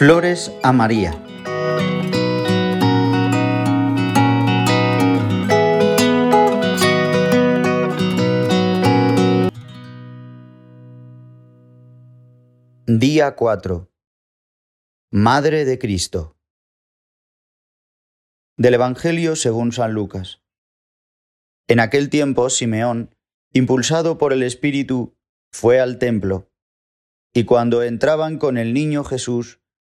Flores a María. Día 4. Madre de Cristo. Del Evangelio según San Lucas. En aquel tiempo Simeón, impulsado por el Espíritu, fue al templo, y cuando entraban con el niño Jesús,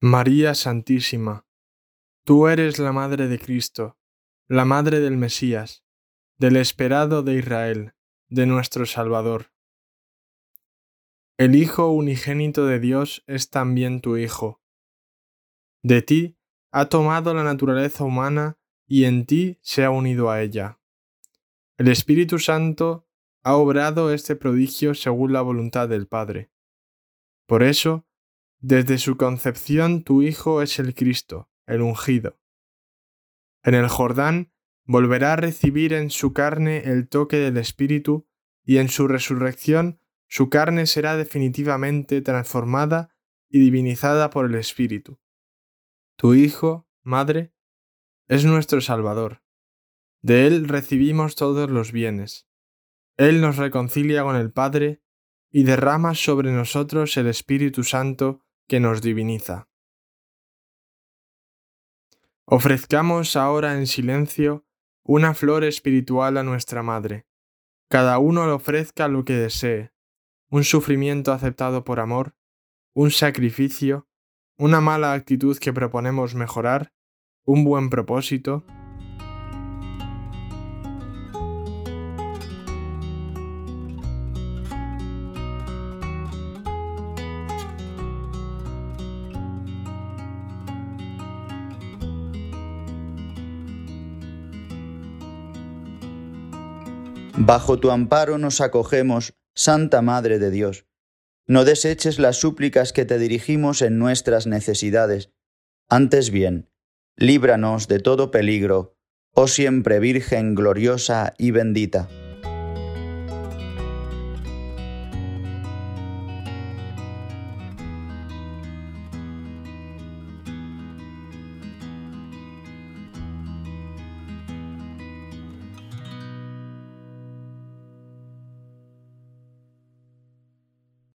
María Santísima, tú eres la Madre de Cristo, la Madre del Mesías, del esperado de Israel, de nuestro Salvador. El Hijo unigénito de Dios es también tu Hijo. De ti ha tomado la naturaleza humana y en ti se ha unido a ella. El Espíritu Santo ha obrado este prodigio según la voluntad del Padre. Por eso, desde su concepción tu Hijo es el Cristo, el ungido. En el Jordán volverá a recibir en su carne el toque del Espíritu y en su resurrección su carne será definitivamente transformada y divinizada por el Espíritu. Tu Hijo, Madre, es nuestro Salvador. De Él recibimos todos los bienes. Él nos reconcilia con el Padre y derrama sobre nosotros el Espíritu Santo que nos diviniza. Ofrezcamos ahora en silencio una flor espiritual a nuestra Madre. Cada uno le ofrezca lo que desee, un sufrimiento aceptado por amor, un sacrificio, una mala actitud que proponemos mejorar, un buen propósito, Bajo tu amparo nos acogemos, Santa Madre de Dios. No deseches las súplicas que te dirigimos en nuestras necesidades. Antes bien, líbranos de todo peligro, oh siempre Virgen gloriosa y bendita.